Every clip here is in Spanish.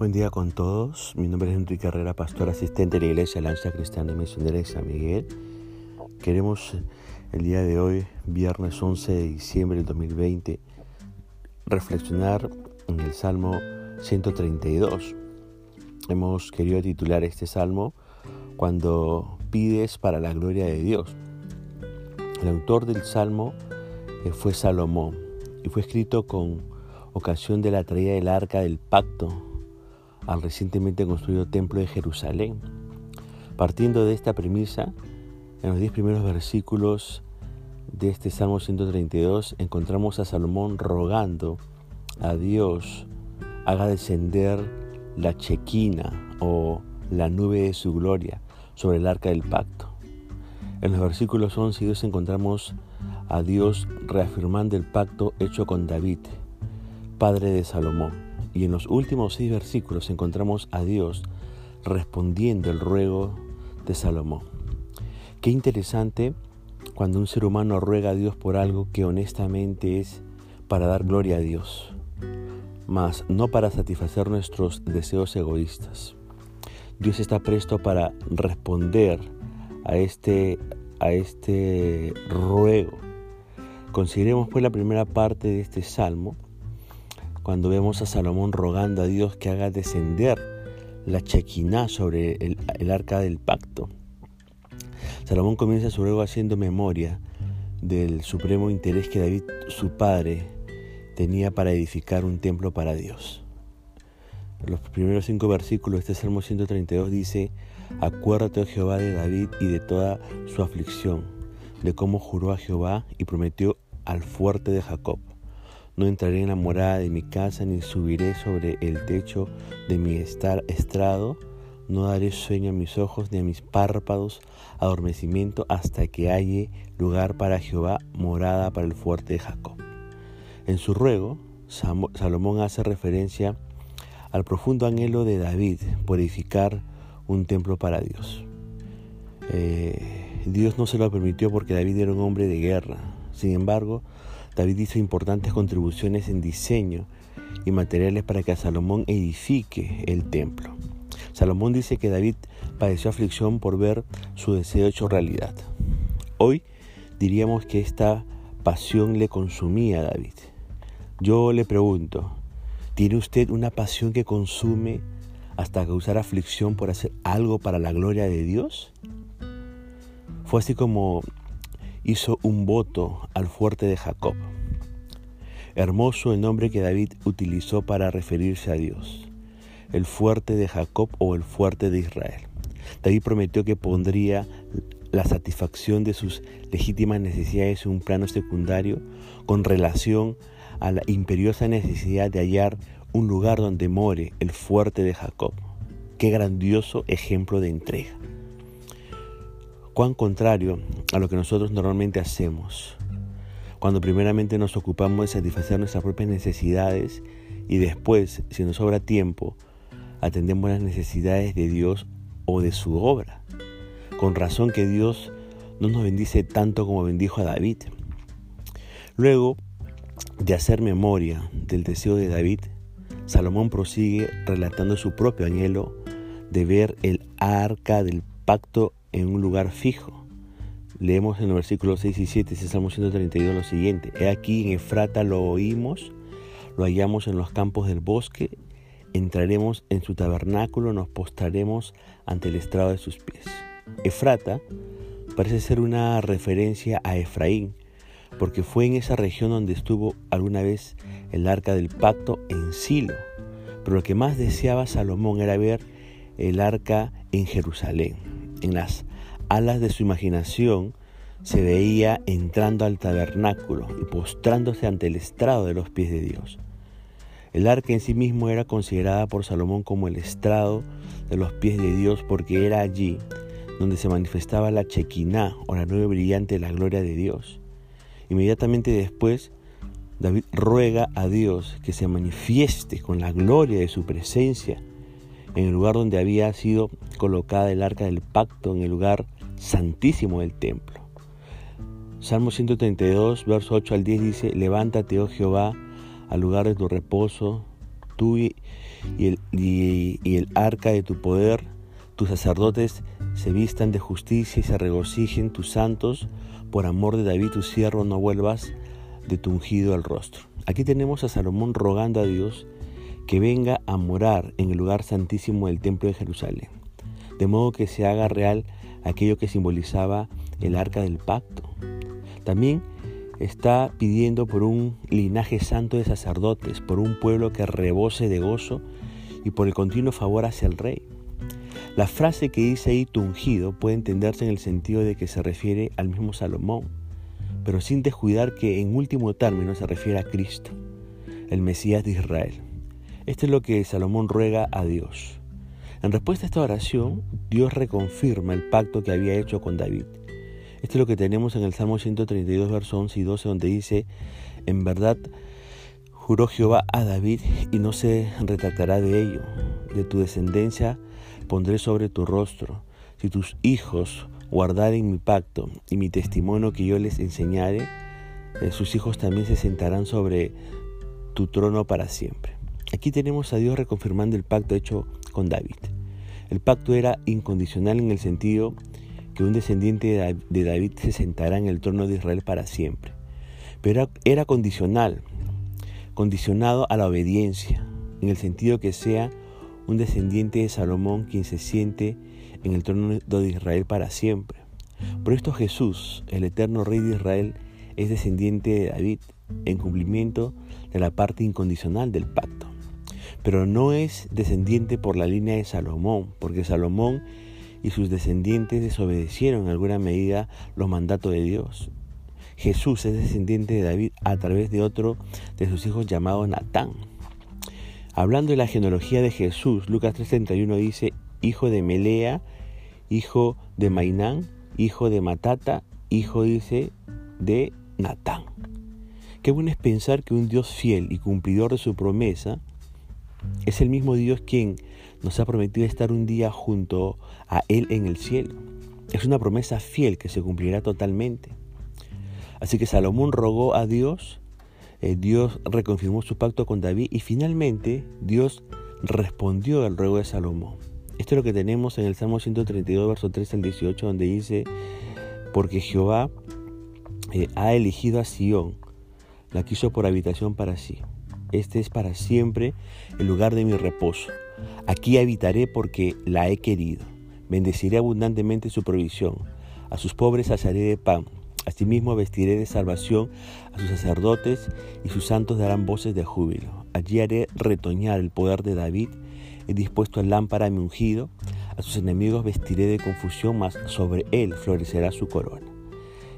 Buen día con todos. Mi nombre es Enrique Herrera, pastor asistente de la Iglesia Lanza Cristiana y Misionera de San Miguel. Queremos el día de hoy, viernes 11 de diciembre del 2020, reflexionar en el Salmo 132. Hemos querido titular este salmo Cuando pides para la gloria de Dios. El autor del salmo eh, fue Salomón y fue escrito con ocasión de la traída del arca del pacto al recientemente construido templo de Jerusalén. Partiendo de esta premisa, en los diez primeros versículos de este Salmo 132 encontramos a Salomón rogando a Dios haga descender la chequina o la nube de su gloria sobre el arca del pacto. En los versículos 11 y 12 encontramos a Dios reafirmando el pacto hecho con David, padre de Salomón. Y en los últimos seis versículos encontramos a Dios respondiendo el ruego de Salomón. Qué interesante cuando un ser humano ruega a Dios por algo que honestamente es para dar gloria a Dios, mas no para satisfacer nuestros deseos egoístas. Dios está presto para responder a este, a este ruego. Consideremos pues la primera parte de este salmo cuando vemos a Salomón rogando a Dios que haga descender la chequiná sobre el, arca del pacto. Salomón comienza su ruego haciendo memoria del supremo interés que David, su padre, tenía para edificar un templo para Dios. Los primeros cinco versículos de este Salmo 132 dice, Acuérdate, oh Jehová, de David y de toda su aflicción, de cómo juró a Jehová y prometió al fuerte de Jacob no entraré en la morada de mi casa, ni subiré sobre el techo de mi estrado. No daré sueño a mis ojos, ni a mis párpados adormecimiento, hasta que haya lugar para Jehová, morada para el fuerte de Jacob. En su ruego, Salomón hace referencia al profundo anhelo de David por edificar un templo para Dios. Eh, Dios no se lo permitió porque David era un hombre de guerra. Sin embargo, David hizo importantes contribuciones en diseño y materiales para que Salomón edifique el templo. Salomón dice que David padeció aflicción por ver su deseo hecho realidad. Hoy diríamos que esta pasión le consumía a David. Yo le pregunto, ¿tiene usted una pasión que consume hasta causar aflicción por hacer algo para la gloria de Dios? Fue así como hizo un voto al fuerte de Jacob. Hermoso el nombre que David utilizó para referirse a Dios, el fuerte de Jacob o el fuerte de Israel. David prometió que pondría la satisfacción de sus legítimas necesidades en un plano secundario con relación a la imperiosa necesidad de hallar un lugar donde more el fuerte de Jacob. Qué grandioso ejemplo de entrega cuán contrario a lo que nosotros normalmente hacemos. Cuando primeramente nos ocupamos de satisfacer nuestras propias necesidades y después, si nos sobra tiempo, atendemos las necesidades de Dios o de su obra. Con razón que Dios no nos bendice tanto como bendijo a David. Luego de hacer memoria del deseo de David, Salomón prosigue relatando su propio anhelo de ver el arca del pacto en un lugar fijo. Leemos en los versículos 6 y 7, ese Salmo 132, lo siguiente. He aquí en Efrata lo oímos, lo hallamos en los campos del bosque, entraremos en su tabernáculo, nos postraremos ante el estrado de sus pies. Efrata parece ser una referencia a Efraín, porque fue en esa región donde estuvo alguna vez el arca del pacto en Silo. Pero lo que más deseaba Salomón era ver el arca en Jerusalén. En las alas de su imaginación se veía entrando al tabernáculo y postrándose ante el estrado de los pies de Dios. El arca en sí mismo era considerada por Salomón como el estrado de los pies de Dios porque era allí donde se manifestaba la chequiná o la nube brillante de la gloria de Dios. Inmediatamente después, David ruega a Dios que se manifieste con la gloria de su presencia en el lugar donde había sido colocada el arca del pacto, en el lugar santísimo del templo. Salmo 132, verso 8 al 10 dice, levántate, oh Jehová, al lugar de tu reposo, tú y el, arca de tu poder, tus sacerdotes se vistan de justicia y se regocijen tus santos, por amor de David tu siervo no vuelvas de tu ungido al rostro. Aquí tenemos a Salomón rogando a Dios que venga a morar en el lugar santísimo del templo de Jerusalén, de modo que se haga real aquello que simbolizaba el arca del pacto. También está pidiendo por un linaje santo de sacerdotes, por un pueblo que rebose de gozo y por el continuo favor hacia el rey. La frase que dice ahí tu ungido puede entenderse en el sentido de que se refiere al mismo Salomón, pero sin descuidar que en último término se refiere a Cristo, el Mesías de Israel. Esto es lo que Salomón ruega a Dios. En respuesta a esta oración, Dios reconfirma el pacto que había hecho con David. Esto es lo que tenemos en el Salmo 132, versos 11 y 12, donde dice, en verdad juró Jehová a David y no se retractará de ello. De tu descendencia pondré sobre tu rostro. Si tus hijos guardaren mi pacto y mi testimonio que yo les enseñare, eh, sus hijos también se sentarán sobre tu trono para siempre. Aquí tenemos a Dios reconfirmando el pacto hecho con David. El pacto era incondicional en el sentido que un descendiente de David se sentará en el trono de Israel para siempre. Pero era condicional, condicionado a la obediencia, en el sentido que sea un descendiente de Salomón quien se siente en el trono de Israel para siempre. Por esto Jesús, el eterno Rey de Israel, es descendiente de David en cumplimiento de la parte incondicional del pacto. Pero no es descendiente por la línea de Salomón, porque Salomón y sus descendientes desobedecieron en alguna medida los mandatos de Dios. Jesús es descendiente de David a través de otro de sus hijos llamado Natán. Hablando de la genealogía de Jesús, Lucas 3:31 dice, hijo de Melea, hijo de Mainán, hijo de Matata, hijo dice de Natán. Qué bueno es pensar que un Dios fiel y cumplidor de su promesa es el mismo Dios quien nos ha prometido estar un día junto a Él en el cielo. Es una promesa fiel que se cumplirá totalmente. Así que Salomón rogó a Dios, eh, Dios reconfirmó su pacto con David y finalmente Dios respondió al ruego de Salomón. Esto es lo que tenemos en el Salmo 132, verso 3 al 18, donde dice, porque Jehová eh, ha elegido a Sión, la quiso por habitación para sí. Este es para siempre el lugar de mi reposo. Aquí habitaré porque la he querido. Bendeciré abundantemente su provisión. A sus pobres saciaré de pan. Asimismo vestiré de salvación a sus sacerdotes y sus santos darán voces de júbilo. Allí haré retoñar el poder de David. He dispuesto el lámpara a mi ungido. A sus enemigos vestiré de confusión, mas sobre él florecerá su corona.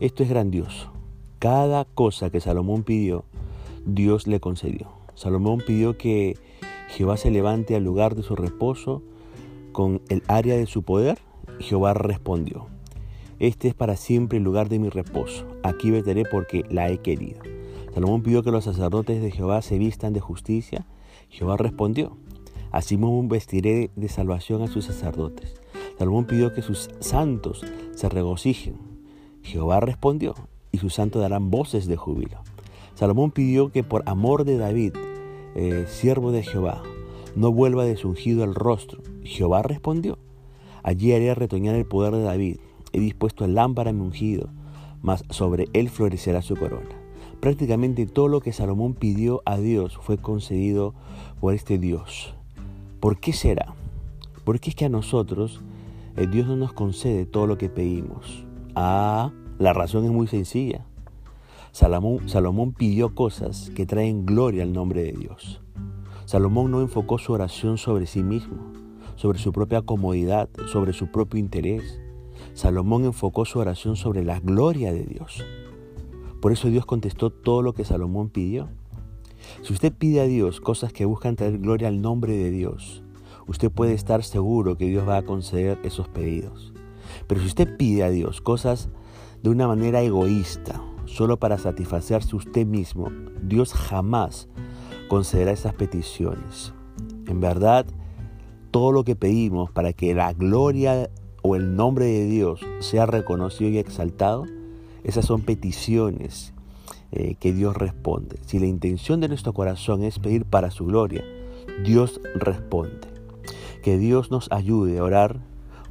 Esto es grandioso. Cada cosa que Salomón pidió, Dios le concedió. Salomón pidió que Jehová se levante al lugar de su reposo con el área de su poder. Jehová respondió, este es para siempre el lugar de mi reposo. Aquí veteré porque la he querido. Salomón pidió que los sacerdotes de Jehová se vistan de justicia. Jehová respondió, asimismo vestiré de salvación a sus sacerdotes. Salomón pidió que sus santos se regocijen. Jehová respondió, y sus santos darán voces de júbilo. Salomón pidió que por amor de David eh, siervo de Jehová, no vuelva de su ungido el rostro. Jehová respondió, allí haré retoñar el poder de David, he dispuesto el lámpara mi ungido, mas sobre él florecerá su corona. Prácticamente todo lo que Salomón pidió a Dios fue concedido por este Dios. ¿Por qué será? Porque es que a nosotros el Dios no nos concede todo lo que pedimos. Ah, la razón es muy sencilla. Salomón, pidió cosas que traen gloria al nombre de Dios. Salomón no enfocó su oración sobre sí mismo, sobre su propia comodidad, sobre su propio interés. Salomón enfocó su oración sobre la gloria de Dios. Por eso Dios contestó todo lo que Salomón pidió. Si usted pide a Dios cosas que buscan traer gloria al nombre de Dios, usted puede estar seguro que Dios va a conceder esos pedidos. Pero si usted pide a Dios cosas de una manera egoísta, solo para satisfacerse usted mismo, Dios jamás concederá esas peticiones. En verdad, todo lo que pedimos para que la gloria o el nombre de Dios sea reconocido y exaltado, esas son peticiones eh, que Dios responde. Si la intención de nuestro corazón es pedir para su gloria, Dios responde. Que Dios nos ayude a orar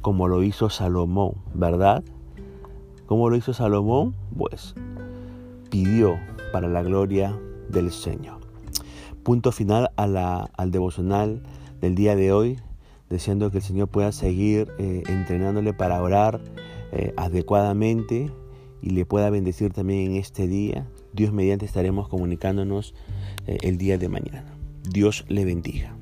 como lo hizo Salomón, ¿verdad? ¿Cómo lo hizo Salomón? Pues pidió para la gloria del Señor. Punto final al devocional del día de hoy, deseando que el Señor pueda seguir eh, entrenándole para orar eh, adecuadamente y le pueda bendecir también en este día. Dios mediante estaremos comunicándonos eh, el día de mañana. Dios le bendiga.